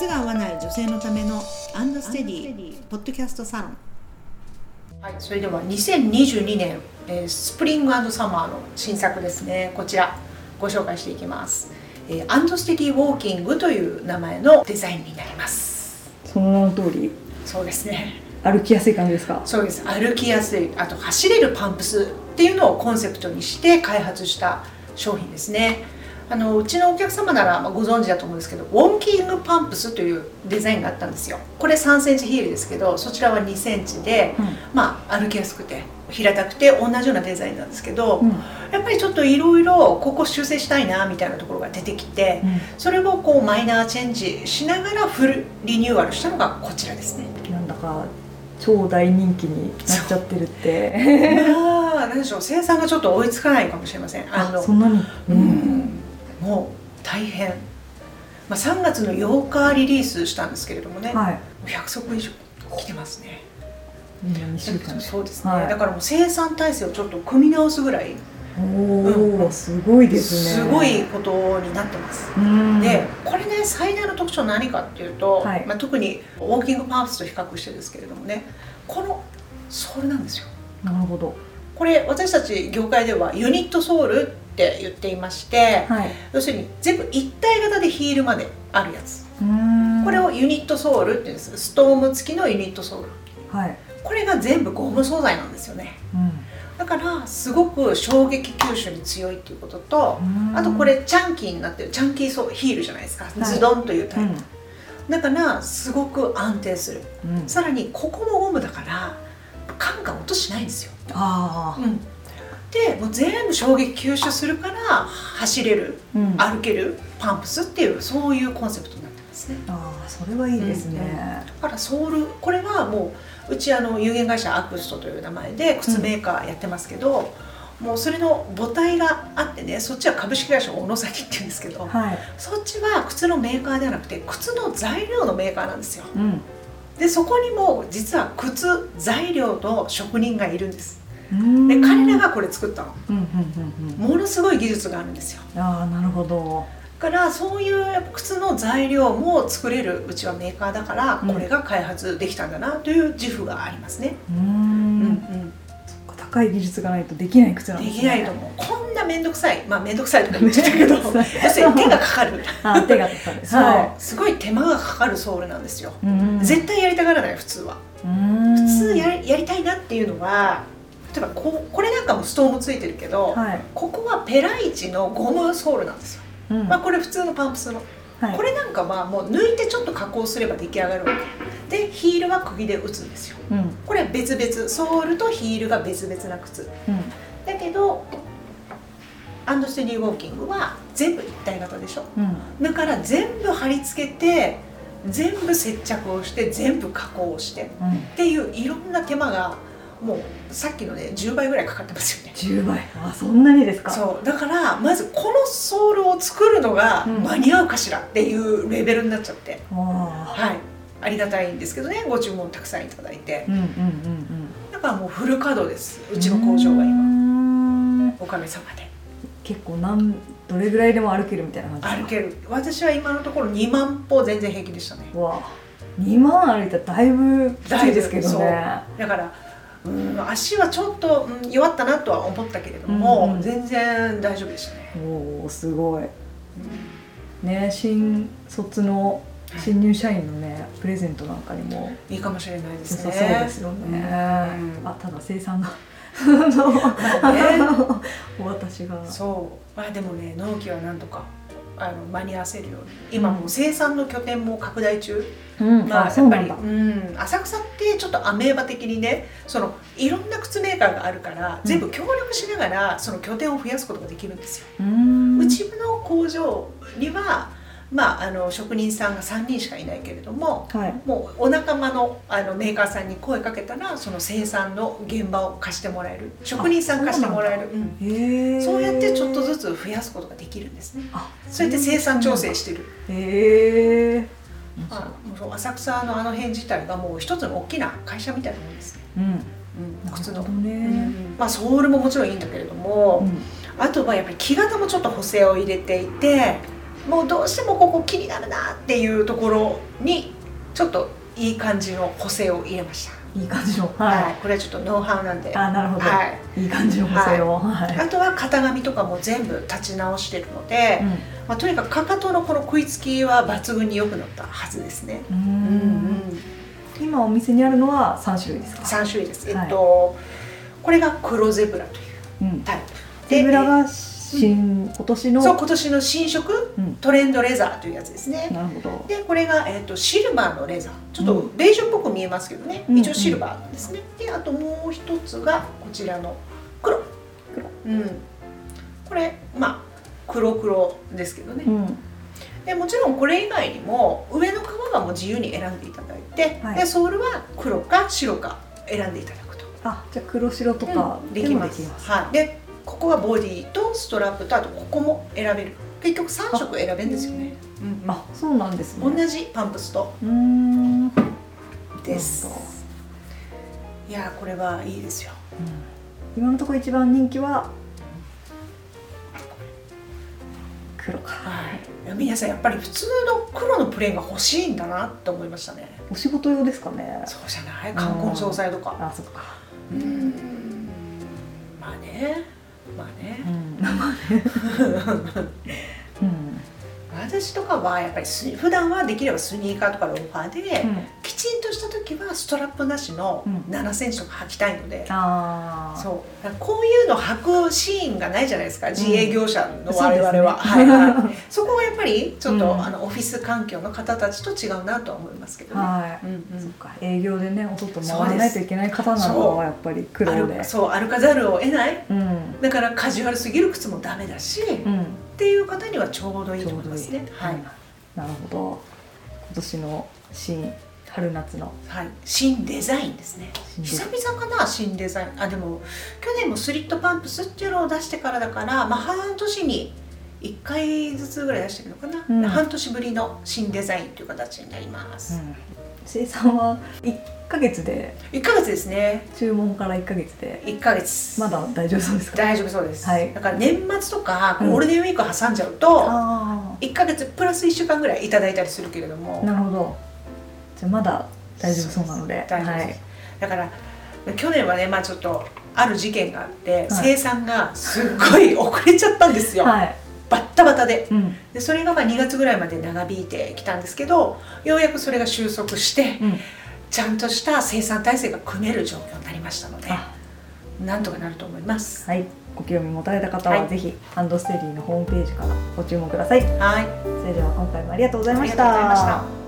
靴が合わない女性のための And Steady ポッドキャストサロン。はい、それでは2022年、えー spring summer の新作ですね。こちらご紹介していきます、えー And Steady Walking という名前のデザインになります。その名の通り？そうですね。歩きやすい感じですか？そうです。歩きやすい。あと走れるパンプスっていうのをコンセプトにして開発した商品ですねあのうちのお客様ならまあご存知だと思うんですけどウォーキングパンプスというデザインがあったんですよ。これ3センチヒールですけどそちらは2センチで、うん。まあ歩きやすくて平たくて同じようなデザインなんですけど、うん。やっぱりちょっといろいろここ修正したいなみたいなところが出てきて、それをこうマイナーチェンジしながらフルリニューアルしたのがこちらですね。なんだか超大人気になっちゃってるって。まあ何でしょう生産がちょっと追いつかないかもしれません。あのそんなに？うんもう大変。まあ3月の8日リリースしたんですけれどもね、はい。100足以上来てますね。みんな2週間。でそうですね、はい。だからもう生産体制をちょっと組み直すぐらい。おうん。おすごいですね。すごいことになってます。うん。でこれね最大の特徴は何かっていうと、はい。まあ、特にウォーキングパンプスと比較してですけれどもね。このソールなんですよ。なるほど。これ私たち業界ではユニットソールって言っていましてはい。要するに全部一体型でヒールまであるやつ。うん。これをユニットソールって言うんです。ストーム付きのユニットソール。はい。これが全部ゴム素材なんですよね。うん。だからすごく衝撃吸収に強いっていうこととうん。あとこれチャンキーになってるチャンキーソーヒールじゃないですか、い。ズドンというタイプ、うん。だからすごく安定する。うん。さらにここもゴムだからカンカン音しないんですよ、ああでもう全部衝撃吸収するから走れるうん。あ歩けるパンプスっていうそういうコンセプトになってますね。あーそれはいいですね。だからソールこれはもううちあの有限会社アクストという名前で靴メーカーやってますけど、もうそれの母体があってねそっちは株式会社小野崎っていうんですけど、はい。そっちは靴のメーカーではなくて靴の材料のメーカーなんですよ。うん。でそこにも実は靴材料の職人がいるんです。うんで彼らがこれ作ったの。うんうんうんうん。ものすごい技術があるんですよ。ああなるほど。だからそういう靴の材料も作れるうちはメーカーだからうん。これが開発できたんだなという自負がありますね、ううんん。高い技術がないとできない靴なんですね。できないと思う。こんな面倒くさい。まあ面倒くさいとか言っちゃったけど 要するに手がかかる。あ手がかかる。そう、はすごい手間がかかるソールなんですよ、いうん。絶対やりたがらない普通は。うん。普通やりやりたいなっていうのは例えばこうこれなんかもストームついてるけど、はい。ここはペライチのゴムソールなんですよ、うん。まあ、これ普通のパンプスの、はい。これなんかはもう抜いてちょっと加工すれば出来上がるわけ。でヒールは釘で打つんですよ。うん。これは別々ソールとヒールが別々な靴。うん。だけどアンドステディウォーキングは全部一体型でしょ。うん。だから全部貼り付けて全部接着をして全部加工をしてうん。っていういろんな手間がもうさっきのね10倍ぐらいかかってますよね。10倍。あそんなにですか？そう。だからまずこのソールを作るのがうん。間に合うかしらっていうレベルになっちゃって、あはい。ありがたいんですけどねご注文たくさんいただいて。ーうんうんうん。だからもうフル稼働です。ううんちの工場が今。今おかげさまで。結構なんどれぐらいでも歩けるみたいな感じ歩ける。私は今のところ2万歩全然平気でしたね。わ。あ2万歩いたらだいぶきついですけどね。だからうん足はちょっと、うん弱ったなとは思ったけれども、うん。うん全然大丈夫でしたね、おおすごい。ね新卒の新入社員のねプレゼントなんかにも。いいかもしれないで良すね。さそうですよね、うん。あただ生産が まあね。お渡しが。そう。まあでもね納期はなんとかあの間に合わせるように。今もう生産の拠点も拡大中、うん。まあ、あやっぱりそうなん。浅草ってちょっとアメーバ的にねそのいろんな靴メーカーがあるから、うん。全部協力しながらその拠点を増やすことができるんですよ。うーん。うちの工場には、まあ、あの職人さんが3人しかいないけれどもはい。もうお仲間のあのメーカーさんに声かけたらその生産の現場を貸してもらえる。職人さん貸してもらえる。うんそうやってちょっとずつ増やすことができるんですね。あそうやって生産調整してる、へえ。まあ、浅草のあの辺自体がもう一つの大きな会社みたいなもんですね、うん。うん、靴の。ね、うん。まあソールももちろんいいんだけれども、うん。あとはやっぱり木型もちょっと補正を入れていてもうどうしてもここ気になるなっていうところにちょっといい感じの補正を入れました、いい感じのはい。はい、これはちょっとノウハウなんで。あなるほど、はい。い、い感じの補正を。はい、あとは型紙とかも全部立ち直してるので、うん。まあ、とにかくかかとのこの食いつきは抜群に良くなったはずですね、うーうんん今お店にあるのは三種類ですか？3種類です、はい。えっとこれが黒ゼブラといううん。タイプ。ゼブラが新、今年のそう今年の新色うん。トレンドレザーというやつですね。なるほど。でこれが、えっとシルバーのレザー。ちょっとうん。ベージュっぽく見えますけどね、うん一応シルバーなんですね。であともう一つがこちらの黒。黒。うん。これまあ黒黒ですけどね、うん。でもちろんこれ以外にも上の革はもう自由に選んでいただいて、はい。でソールは黒か白か選んでいただくと。あじゃあ黒白とかうん。できます,、はい、でここはボディとストラップとあとここも選べる。結局3色選べるんですよね、うんあそうなんですね。同じパンプスと。です。いやーこれはいいですよ。うん。今のところ一番人気は黒か。はい。皆さんやっぱり普通の黒のプレーンが欲しいんだなって思いましたね。お仕事用ですかね。そうじゃない？冠婚葬祭とか。あそっか。うーん。まあねまあね。うん。まあね。うん私とかはやっぱり普段はできればスニーカーとかローファーで、うん。きちんとした時はストラップなしのうん。7センチとか履きたいので、ああそう。こういうの履くシーンがないじゃないですか。自営業者の我々は、ですね。はいはい、そこはやっぱりちょっと、うん。あのオフィス環境の方たちと違うなとは思いますけどね。はい、うんうん。そっか。営業でねお外回らないといけない方なのはやっぱり黒で。歩そう歩かざるを得ない。うん。だからカジュアルすぎる靴もダメだし、っうんていう方にはちょうどいいと思いますうどいい、ねはい、なるほど。今年の新春夏の。はい、新デザインですね。久々かな新デザイン。あでも去年もスリットパンプスっていうのを出してからだから、まあ、半年に1回ずつぐらい出してるのかな、うん。半年ぶりの新デザインという形になります、うん、生産は1ヶ月で？1ヶ月ですね。注文から1ヶ月で？1ヶ月。まだ大丈夫そうですか？大丈夫そうです、はい。だから年末とかうん。ゴールデンウィーク挟んじゃうと、あ1ヶ月プラス1週間ぐらいいただいたりするけれども。あなるほど。じゃあまだ大丈夫そうなので。大丈夫です、はい。だから去年はねまあちょっとある事件があって、はい。生産がすっごい遅れちゃったんですよ、はいバッタバタで。うん。でそれがまあ2月ぐらいまで長引いてきたんですけどようやくそれが収束してうん。ちゃんとした生産体制が組める状況になりましたのであ。なんとかなると思います。はい。ご興味持たれた方ははい。ぜひハンドステディのホームページからご注文ください。はい。それでは今回もありがとうございましありがとうございましたた